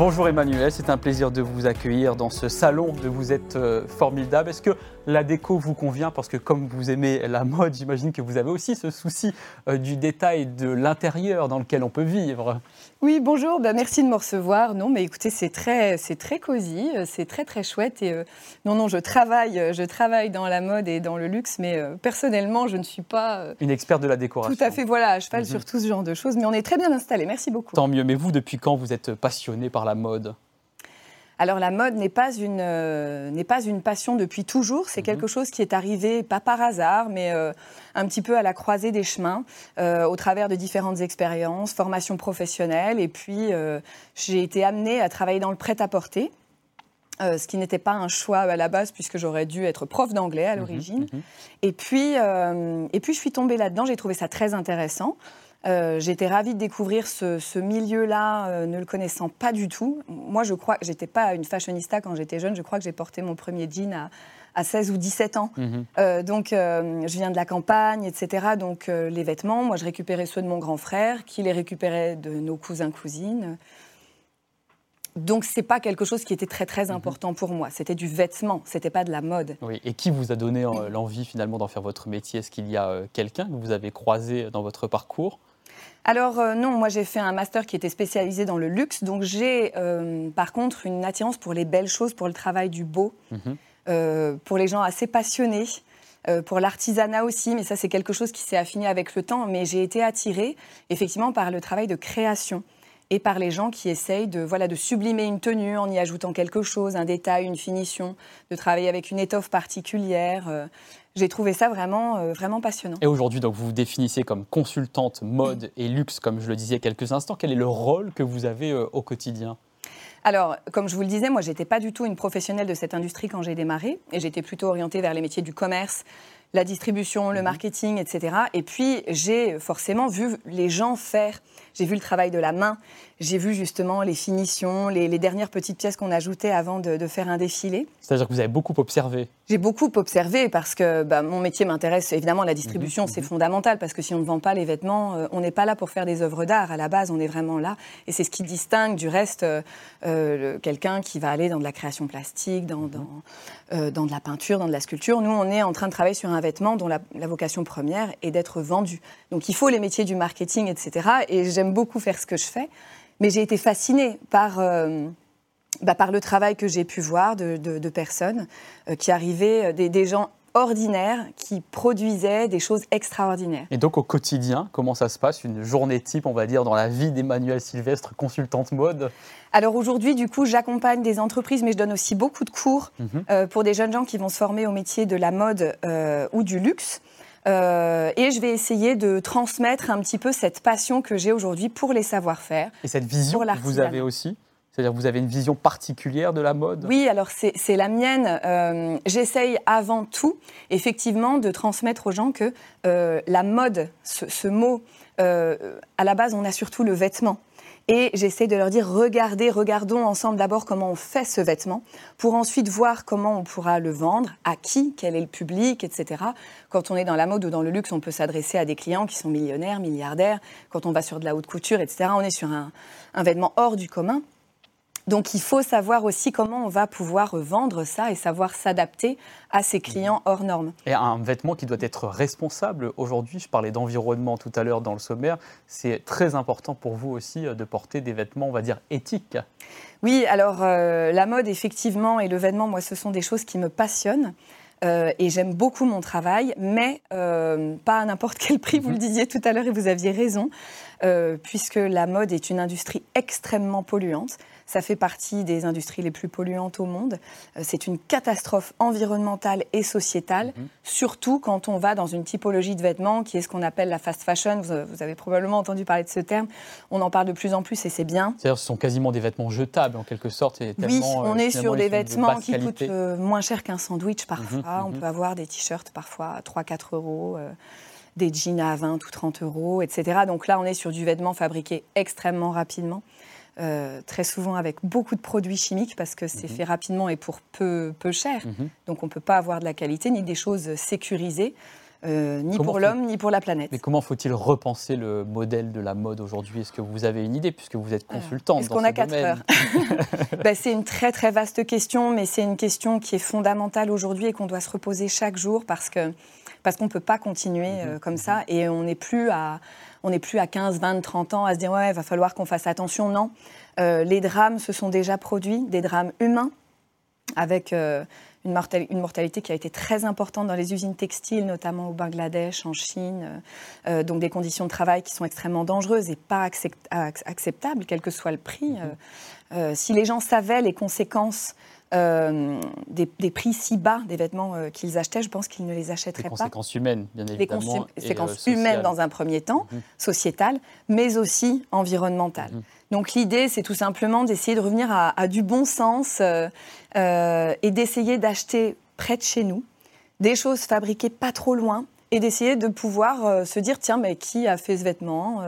Bonjour Emmanuel, c'est un plaisir de vous accueillir dans ce salon de Vous êtes euh, formidable. Est-ce que la déco vous convient? Parce que comme vous aimez la mode, j'imagine que vous avez aussi ce souci euh, du détail de l'intérieur dans lequel on peut vivre. Oui, bonjour, ben, merci de me recevoir. Non, mais écoutez, c'est très, c'est très cosy, euh, c'est très très chouette. Et non, non, je travaille, je travaille dans la mode et dans le luxe, mais personnellement, je ne suis pas une experte de la décoration. Tout à fait, voilà, à cheval mhm. sur tout ce genre de choses. Mais on est très bien installé. Merci beaucoup. Tant mieux. Mais vous, depuis quand vous êtes passionné par la mode alors la mode n'est pas une euh, n'est pas une passion depuis toujours. C'est mhm. quelque chose qui est arrivé pas par hasard, mais euh, un petit peu à la croisée des chemins, euh, au travers de différentes expériences, formations professionnelles, et puis j'ai été amenée à travailler dans le prêt-à-porter. ce qui n'était pas un choix à la base puisque j'aurais dû être prof d'anglais à mhm, l'origine. Mhm. Et puis et puis je suis tombée là-dedans. J'ai trouvé ça très intéressant. Euh, j'étais ravie de découvrir ce, milieu-là, euh, ne le connaissant pas du tout. Moi, je crois que j'étais pas une fashionista quand j'étais jeune. Je crois que j'ai porté mon premier jean à, 16 ou 17 ans. Mhm. Euh, donc, je viens de la campagne, etc. Donc, les vêtements, moi, je récupérais ceux de mon grand frère, qui les récupérait de nos cousins, cousines. Donc c'est pas quelque chose qui était très très mhm. important pour moi. C'était du vêtement, c'était pas de la mode. Oui. Et qui vous a donné l'envie finalement d'en faire votre métier? Est-ce qu'il y a quelqu'un que vous avez croisé dans votre parcours? Alors euh, non, moi j'ai fait un master qui était spécialisé dans le luxe, donc j'ai euh, par contre une attirance pour les belles choses, pour le travail du beau, mhm. euh, pour les gens assez passionnés. pour l'artisanat aussi, mais ça c'est quelque chose qui s'est affiné avec le temps. Mais j'ai été attirée effectivement par le travail de création et par les gens qui essayent de, voilà, de sublimer une tenue en y ajoutant quelque chose, un détail, une finition, de travailler avec une étoffe particulière j'ai trouvé ça vraiment, euh, vraiment passionnant. Et aujourd'hui, donc, vous vous définissez comme consultante mode et luxe, comme je le disais il y a quelques instants. Quel est le rôle que vous avez euh, au quotidien? Alors, comme je vous le disais, moi, j'étais pas du tout une professionnelle de cette industrie quand j'ai démarré, et j'étais plutôt orientée vers les métiers du commerce, la distribution, le mhm. marketing, etc. Et puis, j'ai forcément vu les gens faire. J'ai vu le travail de la main, j'ai vu justement les finitions, les, dernières petites pièces qu'on ajoutait avant de, faire un défilé. C'est-à-dire que vous avez beaucoup observé J'ai beaucoup observé parce que bah, mon métier m'intéresse. Évidemment, la distribution, mhm, c'est mhm. fondamental parce que si on ne vend pas les vêtements, euh, on n'est pas là pour faire des œuvres d'art. À la base, on est vraiment là. Et c'est ce qui distingue du reste euh, euh, quelqu'un qui va aller dans de la création plastique, dans, dans, dans, de la peinture, dans de la sculpture. Nous, on est en train de travailler sur un vêtement dont la, la vocation première est d'être vendu. Donc il faut les métiers du marketing, etc. Et j'aime beaucoup faire ce que je fais. Mais j'ai été fascinée par, euh, bah, par le travail que j'ai pu voir de, personnes euh, qui arrivaient, euh, des, gens ordinaires qui produisaient des choses extraordinaires. Et donc au quotidien, comment ça se passe Une journée type, on va dire, dans la vie d'Emmanuel Sylvestre, consultante mode? Alors aujourd'hui, du coup, j'accompagne des entreprises, mais je donne aussi beaucoup de cours mhm. pour des jeunes gens qui vont se former au métier de la mode ou du luxe. Euh, et je vais essayer de transmettre un petit peu cette passion que j'ai aujourd'hui pour les savoir-faire. Et cette vision que vous avez aussi c'est-à-dire vous avez une vision particulière de la mode? Oui, alors c'est la mienne. Euh, j'essaye avant tout, effectivement, de transmettre aux gens que euh, la mode, ce mot, à la base, on a surtout le vêtement. Et j'essaie de leur dire, regardez, regardons ensemble d'abord comment on fait ce vêtement, pour ensuite voir comment on pourra le vendre, à qui, quel est le public, etc. Quand on est dans la mode ou dans le luxe, on peut s'adresser à des clients qui sont millionnaires, milliardaires. Quand on va sur de la haute couture, etc., on est sur un, vêtement hors du commun. Donc il faut savoir aussi comment on va pouvoir vendre ça et savoir s'adapter à ses clients hors normes. Et un vêtement qui doit être responsable aujourd'hui, je parlais d'environnement tout à l'heure dans le sommaire, c'est très important pour vous aussi euh, de porter des vêtements, on va dire, éthiques. Oui, alors euh, la mode effectivement et le vêtement, moi, ce sont des choses qui me passionnent. Euh, et j'aime beaucoup mon travail, mais pas à n'importe quel prix, vous le mhm. disiez tout à l'heure et vous aviez raison, puisque la mode est une industrie extrêmement polluante. Ça fait partie des industries les plus polluantes au monde. Euh, c'est une catastrophe environnementale et sociétale, mhm. surtout quand on va dans une typologie de vêtements qui est ce qu'on appelle la fast fashion. Vous, avez probablement entendu parler de ce terme. On en parle de plus en plus et c'est bien. C'est-à-dire ce sont quasiment des vêtements jetables en quelque sorte. oui, on euh, est sur des vêtements qui coûtent euh, moins cher qu'un sandwich parfois. Mhm, on mhm. peut avoir des t-shirts parfois à 3-4 euros des jeans à 20 ou 30 euros, etc. Donc là, on est sur du vêtement fabriqué extrêmement rapidement. Très souvent avec beaucoup de produits chimiques parce que c'est mhm. fait rapidement et pour peu, peu cher. Mhm. Donc on ne peut pas avoir de la qualité ni des choses sécurisées. Euh, ni pour l'homme, ni pour la planète. Mais comment faut-il repenser le modèle de la mode aujourd'hui? Est-ce que vous avez une idée, puisque vous êtes consultante Est-ce qu'on a 4 heures? Ben, C'est une très très vaste question, mais c'est une question qui est fondamentale aujourd'hui et qu'on doit se reposer chaque jour parce que parce qu'on ne peut pas continuer euh, mhm. comme ça et on n'est plus à on n'est plus à 15, 20, 30 ans à se dire ouais, il va falloir qu'on fasse attention. Non, euh, les drames se sont déjà produits, des drames humains avec une, mortalité qui a été très importante dans les usines textiles, notamment au Bangladesh, en Chine. Euh, euh, donc des conditions de travail qui sont extrêmement dangereuses et pas acceptables, quel que soit le prix. Mhm. Euh, si les gens savaient les conséquences des, prix si bas des vêtements qu'ils achetaient, je pense qu'ils ne les achèteraient pas. Des conséquences humaines, bien évidemment. Des conséquences humaines dans un premier temps, mhm. sociétales, mais aussi environnementales. Mhm. Donc l'idée, c'est tout simplement d'essayer de revenir à, du bon sens euh, euh, et d'essayer d'acheter près de chez nous des choses fabriquées pas trop loin et d'essayer de pouvoir euh, se dire tiens mais qui a fait ce vêtement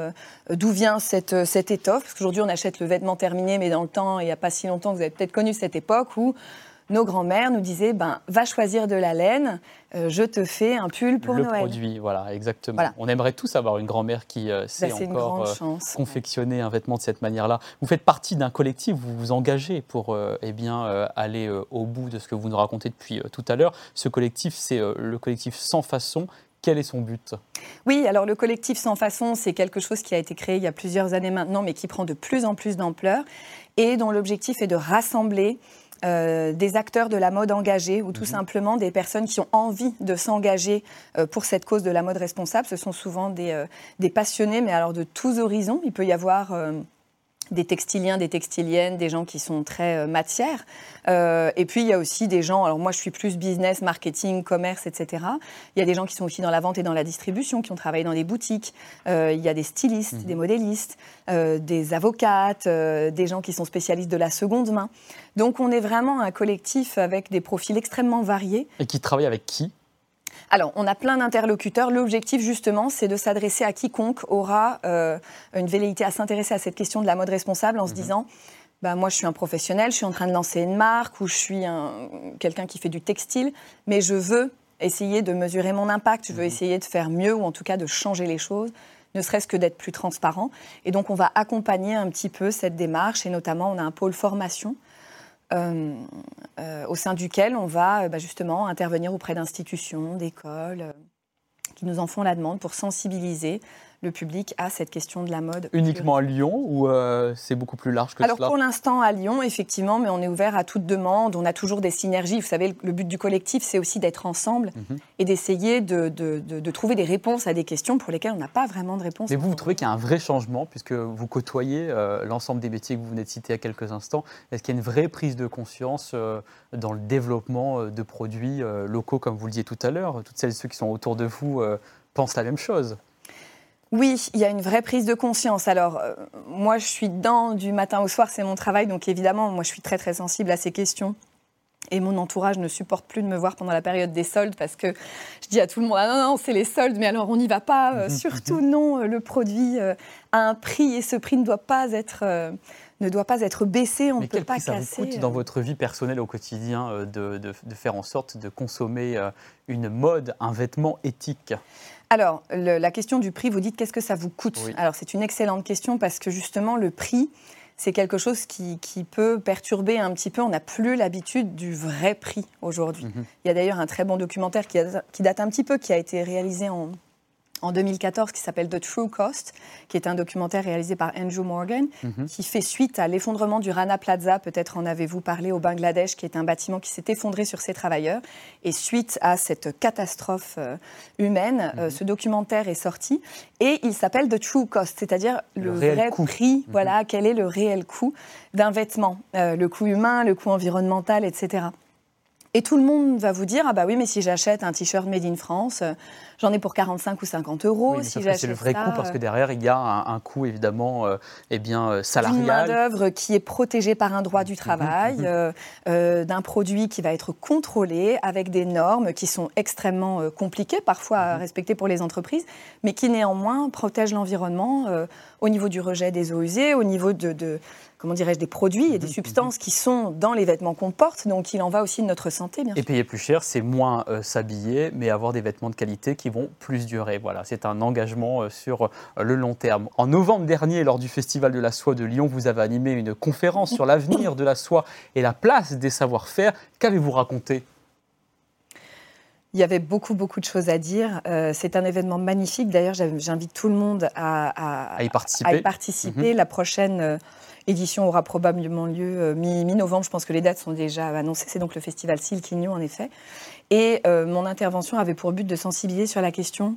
d'où vient cette, cette étoffe? Parce qu'aujourd'hui on achète le vêtement terminé mais dans le temps il n'y a pas si longtemps vous avez peut-être connu cette époque où nos grands-mères nous disaient ben, va choisir de la laine, euh, je te fais un pull pour le Noël. Le produit, voilà, exactement. On aimerait tous avoir une grand-mère qui euh, sait bah, encore euh, confectionner un vêtement de cette manière-là. Vous faites partie d'un collectif, vous vous engagez pour eh bien, aller au bout de ce que vous nous racontez depuis tout à l'heure. Ce collectif, c'est le collectif Sans Façon. Quel est son but? Oui, alors le collectif Sans Façon, c'est quelque chose qui a été créé il y a plusieurs années maintenant, mais qui prend de plus en plus d'ampleur et dont l'objectif est de rassembler euh, des acteurs de la mode engagés ou tout mhm. simplement des personnes qui ont envie de s'engager euh, pour cette cause de la mode responsable. Ce sont souvent des, euh, des, passionnés, mais alors de tous horizons. Il peut y avoir des textiliens, des textiliennes, des gens qui sont très euh, matières. Euh, et puis il y a aussi des gens, alors moi je suis plus business, marketing, commerce, etc. Il y a des gens qui sont aussi dans la vente et dans la distribution, qui ont travaillé dans des boutiques. Euh, il y a des stylistes, mhm. des modélistes, des avocates, des gens qui sont spécialistes de la seconde main. Donc on est vraiment un collectif avec des profils extrêmement variés. Et qui travaille avec qui? Alors, on a plein d'interlocuteurs. L'objectif, justement, c'est de s'adresser à quiconque aura euh, une velléité à s'intéresser à cette question de la mode responsable en se mhm. disant bah, moi, je suis un professionnel, je suis en train de lancer une marque ou je suis quelqu'un qui fait du textile, mais je veux essayer de mesurer mon impact, je veux mhm. essayer de faire mieux ou en tout cas de changer les choses ne serait-ce que d'être plus transparent. Et donc, on va accompagner un petit peu cette démarche, et notamment, on a un pôle formation euh, euh, au sein duquel on va euh, bah, justement intervenir auprès d'institutions, d'écoles, qui nous en font la demande pour sensibiliser le public à cette question de la mode. Uniquement à Lyon ou euh, c'est beaucoup plus large que Alors pour l'instant à Lyon, effectivement, mais on est ouvert à toute demande. On a toujours des synergies. Vous savez, le but du collectif, c'est aussi d'être ensemble mhm. et d'essayer de, de, de, trouver des réponses à des questions pour lesquelles on n'a pas vraiment de réponse. Mais vous, vous trouvez qu'il y a un vrai changement puisque vous côtoyez euh, l'ensemble des métiers que vous venez de citer à quelques instants. Est-ce qu'il y a une vraie prise de conscience euh, dans le développement de produits locaux, comme vous le disiez tout à l'heure? Toutes celles et ceux qui sont autour de vous pensent la même chose oui, il y a une vraie prise de conscience. Alors, euh, moi, je suis dans du matin au soir, c'est mon travail, donc évidemment, moi, je suis très, très sensible à ces questions. Et mon entourage ne supporte plus de me voir pendant la période des soldes parce que je dis à tout le monde ah non, non, c'est les soldes, mais alors on n'y va pas. Euh, surtout non, euh, le produit a un prix et ce prix ne doit pas être, ne doit pas être baissé. On ne peut pas ça casser. Vous coûte dans votre vie personnelle au quotidien de, de, de faire en sorte de consommer une mode, un vêtement éthique? Alors, la question du prix, vous dites qu'est-ce que ça vous coûte Alors, c'est une excellente question parce que justement, le prix, c'est quelque chose qui, peut perturber un petit peu. On n'a plus l'habitude du vrai prix aujourd'hui. Mhm. Il y a d'ailleurs un très bon documentaire qui, qui, date un petit peu, qui a été réalisé en, en 2014 qui s'appelle The True Cost, qui est un documentaire réalisé par Andrew Morgan, mhm. qui fait suite à l'effondrement du Rana Plaza, peut-être en avez-vous parlé, au Bangladesh, qui est un bâtiment qui s'est effondré sur ses travailleurs. Et suite à cette catastrophe euh, humaine, euh, mhm. ce documentaire est sorti et il s'appelle The True Cost, c'est-à-dire le, vrai prix, mhm. voilà, quel est le réel coût d'un vêtement, euh, le coût humain, le coût environnemental, etc. Et tout le monde va vous dire ah bah oui mais si j'achète un t-shirt made in France, euh, j'en ai pour 45 ou 50 euros. Oui, si c'est le vrai coût parce que derrière il y a un, coût évidemment euh, eh bien euh, salarial. Une main d'œuvre qui est protégée par un droit du travail, mhm, mhm. d'un produit qui va être contrôlé avec des normes qui sont extrêmement compliquées parfois à mhm. respecter pour les entreprises, mais qui néanmoins protègent l'environnement au niveau du rejet des eaux usées, au niveau de comment dirais-je, des produits et des substances qui sont dans les vêtements qu'on porte. Donc il en va aussi de notre santé, bien et payer plus cher, c'est moins euh, s'habiller, mais avoir des vêtements de qualité qui vont plus durer. Voilà, c'est un engagement euh, sur euh, le long terme. En novembre dernier, lors du Festival de la soie de Lyon, vous avez animé une conférence sur l'avenir de la soie et la place des savoir-faire. Qu'avez-vous raconté? Il y avait beaucoup, beaucoup de choses à dire. c'est un événement magnifique. D'ailleurs, j'invite tout le monde à, y participer. participer. Mhm. La prochaine L'édition aura probablement lieu euh, mi-novembre. Je pense que les dates sont déjà annoncées. C'est donc le festival Silquignon, en effet. Et euh, mon intervention avait pour but de sensibiliser sur la question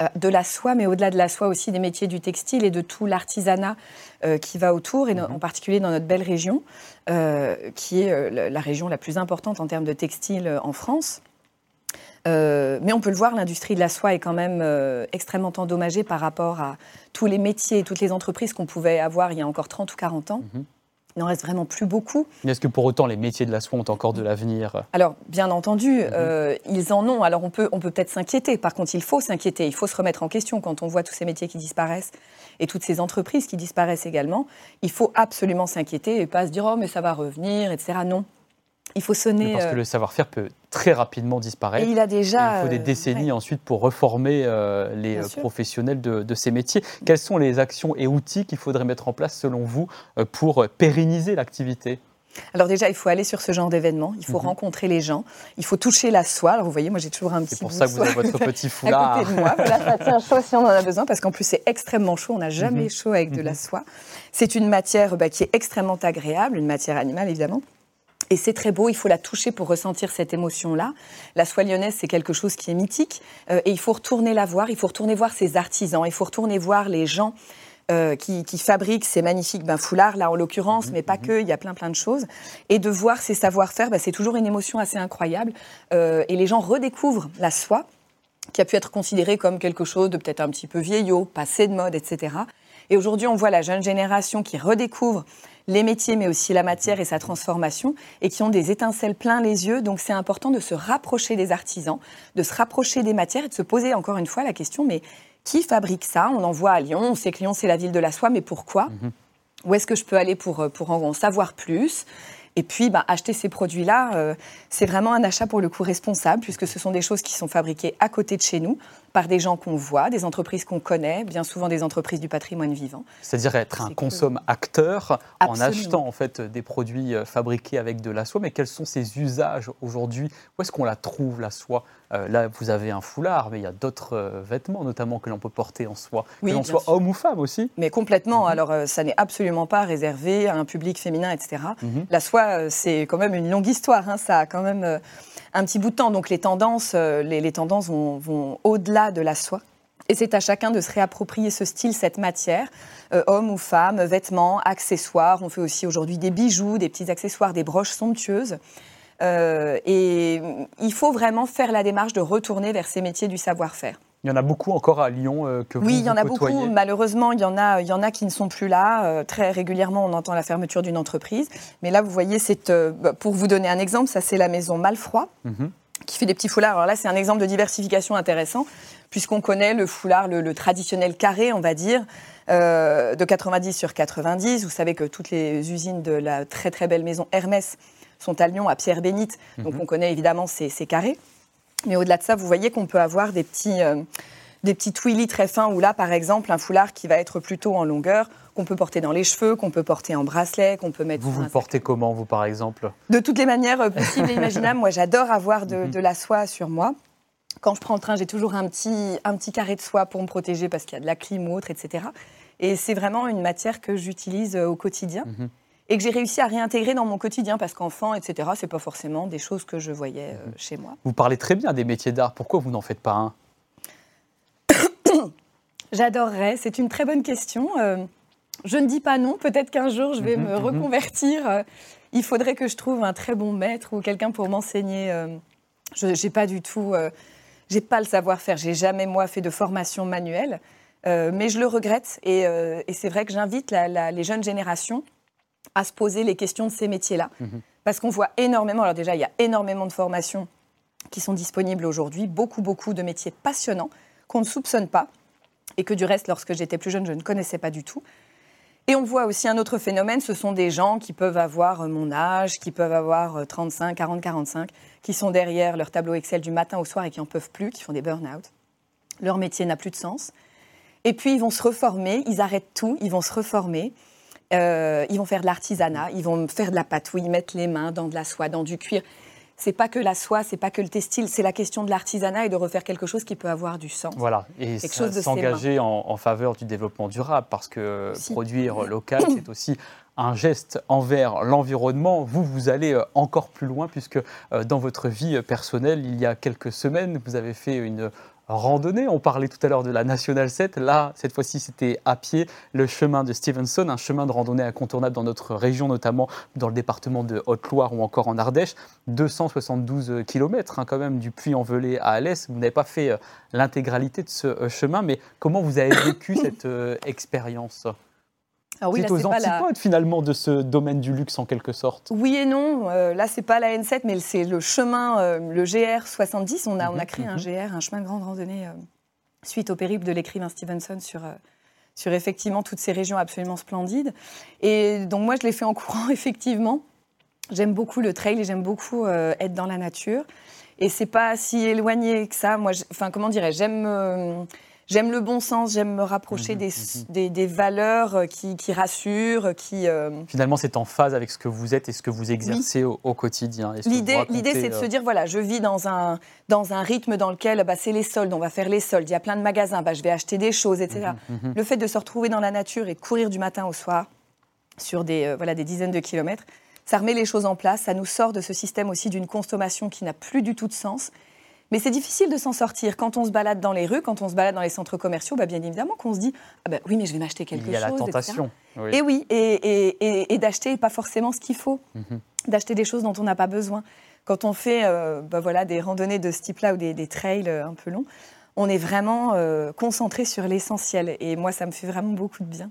euh, de la soie, mais au-delà de la soie aussi des métiers du textile et de tout l'artisanat qui va autour, et mhm. en particulier dans notre belle région, qui est la région la plus importante en termes de textile en France. Euh, mais on peut le voir, l'industrie de la soie est quand même euh, extrêmement endommagée par rapport à tous les métiers et toutes les entreprises qu'on pouvait avoir il y a encore 30 ou 40 ans. Mhm. Il n'en reste vraiment plus beaucoup. Est-ce que pour autant les métiers de la soie ont encore de l'avenir? Alors, bien entendu, mhm. euh, ils en ont. Alors, on peut on peut peut-être s'inquiéter. Par contre, il faut s'inquiéter. Il faut se remettre en question quand on voit tous ces métiers qui disparaissent et toutes ces entreprises qui disparaissent également. Il faut absolument s'inquiéter et pas se dire oh mais ça va revenir, etc. Non, il faut sonner. parce que le savoir-faire peut très rapidement disparaître. Et il a déjà. il faut des euh, décennies ensuite pour reformer euh, les euh, professionnels de, ces métiers. Quelles sont les actions et outils qu'il faudrait mettre en place selon vous pour pérenniser l'activité? Alors déjà, il faut aller sur ce genre d'événement, il faut mhm. rencontrer les gens, il faut toucher la soie. Alors vous voyez, moi j'ai toujours un petit C'est pour ça que vous avez votre petit foulard. à côté de moi. Voilà, ça tient chaud si on en a besoin, parce qu'en plus c'est extrêmement chaud, on n'a jamais mhm. chaud avec de la mhm. soie. C'est une matière bah, qui est extrêmement agréable, une matière animale évidemment. Et c'est très beau, il faut la toucher pour ressentir cette émotion-là. La soie lyonnaise, c'est quelque chose qui est mythique. Euh, et il faut retourner la voir, il faut retourner voir ses artisans, il faut retourner voir les gens euh, qui, fabriquent ces magnifiques ben, foulards, là en l'occurrence, mhm, mais pas mhm. que, il y a plein plein de choses. Et de voir ces savoir-faire, ben, c'est toujours une émotion assez incroyable. Euh, et les gens redécouvrent la soie, qui a pu être considérée comme quelque chose de peut-être un petit peu vieillot, passé de mode, etc. Et aujourd'hui, on voit la jeune génération qui redécouvre les métiers, mais aussi la matière et sa transformation, et qui ont des étincelles plein les yeux. Donc c'est important de se rapprocher des artisans, de se rapprocher des matières et de se poser encore une fois la question, mais qui fabrique ça? On en voit à Lyon, on sait que Lyon c'est la ville de la soie, mais pourquoi? Mhm. Où est-ce que je peux aller pour, pour en savoir plus? Et puis, bah, acheter ces produits-là, euh, c'est vraiment un achat pour le coup responsable, puisque ce sont des choses qui sont fabriquées à côté de chez nous, par des gens qu'on voit, des entreprises qu'on connaît, bien souvent des entreprises du patrimoine vivant. C'est-à-dire être un consomme-acteur en achetant en fait des produits euh, fabriqués avec de la soie. Mais quels sont ces usages aujourd'hui? Où est-ce qu'on la trouve la soie? Euh, Là, vous avez un foulard, mais il y a d'autres euh, vêtements notamment que l'on peut porter en soie, oui, que l'on soit homme ou femme aussi. Mais complètement. Mhm. Alors, ça n'est absolument pas réservé à un public féminin, etc. Mhm. La soie, c'est quand même une longue histoire. Hein. Ça a quand même un petit bout de temps. Donc les tendances, euh, les, tendances vont, au-delà de la soie. Et c'est à chacun de se réapproprier ce style, cette matière, euh, homme ou femme, vêtements, accessoires. On fait aussi aujourd'hui des bijoux, des petits accessoires, des broches somptueuses. Euh, et il faut vraiment faire la démarche de retourner vers ces métiers du savoir-faire. Il y en a beaucoup encore à Lyon euh, que vous Oui, il y en a beaucoup. Malheureusement, il y en a, il y en a qui ne sont plus là. Euh, très régulièrement, on entend la fermeture d'une entreprise. Mais là, vous voyez, c'est euh, bah, pour vous donner un exemple, ça c'est la maison Malfroid. Mhm. qui fait des petits foulards. Alors là, c'est un exemple de diversification intéressant, puisqu'on connaît le foulard, le, traditionnel carré, on va dire, de 90 sur 90. Vous savez que toutes les usines de la très très belle maison Hermès sont à Lyon, à Pierre-Bénite. Donc mhm. on connaît évidemment ces, ces carrés. Mais au-delà de ça, vous voyez qu'on peut avoir des petits, euh, des petits twilly très fins, ou là, par exemple, un foulard qui va être plutôt en longueur, qu'on peut porter dans les cheveux, qu'on peut porter en bracelet, qu'on peut mettre. Vous vous le portez comment, vous, par exemple? De toutes les manières euh, possibles et imaginables. Moi, j'adore avoir mhm. de, la soie sur moi. Quand je prends le train, j'ai toujours un petit, un petit carré de soie pour me protéger parce qu'il y a de la clim ou autre, etc. Et c'est vraiment une matière que j'utilise euh, au quotidien. Mhm et que j'ai réussi à réintégrer dans mon quotidien parce qu'enfant, etc., c'est pas forcément des choses que je voyais euh, chez moi. Vous parlez très bien des métiers d'art. Pourquoi vous n'en faites pas un? J'adorerais. C'est une très bonne question. Euh, je ne dis pas non. Peut-être qu'un jour, je vais mhm, me mhm. reconvertir. Euh, il faudrait que je trouve un très bon maître ou quelqu'un pour m'enseigner. je n'ai pas du tout. j'ai pas le savoir-faire. J'ai jamais, moi, fait de formation manuelle. mais je le regrette. Et, c'est vrai que j'invite les jeunes générations à se poser les questions de ces métiers-là. Mhm. Parce qu'on voit énormément, alors déjà, il y a énormément de formations qui sont disponibles aujourd'hui, beaucoup, beaucoup de métiers passionnants qu'on ne soupçonne pas et que du reste, lorsque j'étais plus jeune, je ne connaissais pas du tout. Et on voit aussi un autre phénomène, ce sont des gens qui peuvent avoir mon âge, qui peuvent avoir 35, 40, 45, qui sont derrière leur tableau Excel du matin au soir et qui n'en peuvent plus, qui font des burn-out. Leur métier n'a plus de sens. Et puis ils vont se reformer, ils arrêtent tout, ils vont se reformer. Euh, ils vont faire de l'artisanat, ils vont faire de la patouille, mettre les mains dans de la soie, dans du cuir. C'est pas que la soie, c'est pas que le textile, c'est la question de l'artisanat et de refaire quelque chose qui peut avoir du sens. Voilà, et s'engager en, faveur du développement durable, parce que produire local, c'est aussi un geste envers l'environnement. Vous, vous allez euh, encore plus loin, puisque euh, dans votre vie personnelle, il y a quelques semaines, vous avez fait une randonnée. On parlait tout à l'heure de la National 7. Là, cette fois-ci, c'était à pied le chemin de Stevenson, un chemin de randonnée incontournable dans notre région, notamment dans le département de Haute-Loire ou encore en Ardèche. 272 km hein, quand même du Puy-en-Velay à Alès. Vous n'avez pas fait euh, l'intégralité de ce euh, chemin, mais comment vous avez vécu cette euh, expérience? Ah oui, c'est aux antipodes finalement de ce domaine du luxe en quelque sorte. Oui et non. Euh, là, c'est pas la N7, mais c'est le chemin, euh, le GR 70. On a, on a mhm, créé un mhm. GR, un chemin de grande randonnée, euh, suite au périple de l'écrivain Stevenson sur, sur effectivement toutes ces régions absolument splendides. Et donc moi, je l'ai fait en courant, effectivement. J'aime beaucoup le trail et j'aime beaucoup être dans la nature. Et c'est pas si éloigné que ça. Moi, enfin, comment dirais j'aime j'aime le bon sens, j'aime me rapprocher mhm, mhm. des, valeurs euh, qui, rassurent, qui... Euh, Finalement, c'est en phase avec ce que vous êtes et ce que vous exercez au, quotidien. L'idée, c'est de se euh, dire, voilà, je vis dans un, dans un rythme dans lequel bah, c'est les soldes, on va faire les soldes, il y a plein de magasins, bah, je vais acheter des choses, etc. Mhm, le fait de se retrouver dans la nature et courir du matin au soir sur des, voilà, des dizaines de kilomètres, ça remet les choses en place, ça nous sort de ce système aussi d'une consommation qui n'a plus du tout de sens mais c'est difficile de s'en sortir. Quand on se balade dans les rues, quand on se balade dans les centres commerciaux, bah, bien évidemment qu'on se dit ah ben oui, mais je vais m'acheter quelque chose. Il y a la tentation. Et oui, et, d'acheter pas forcément ce qu'il faut, mhm. d'acheter des choses dont on n'a pas besoin. Quand on fait euh, bah, voilà, des randonnées de ce type-là ou des, trails euh, un peu longs, on est vraiment euh, concentré sur l'essentiel. Et moi, ça me fait vraiment beaucoup de bien.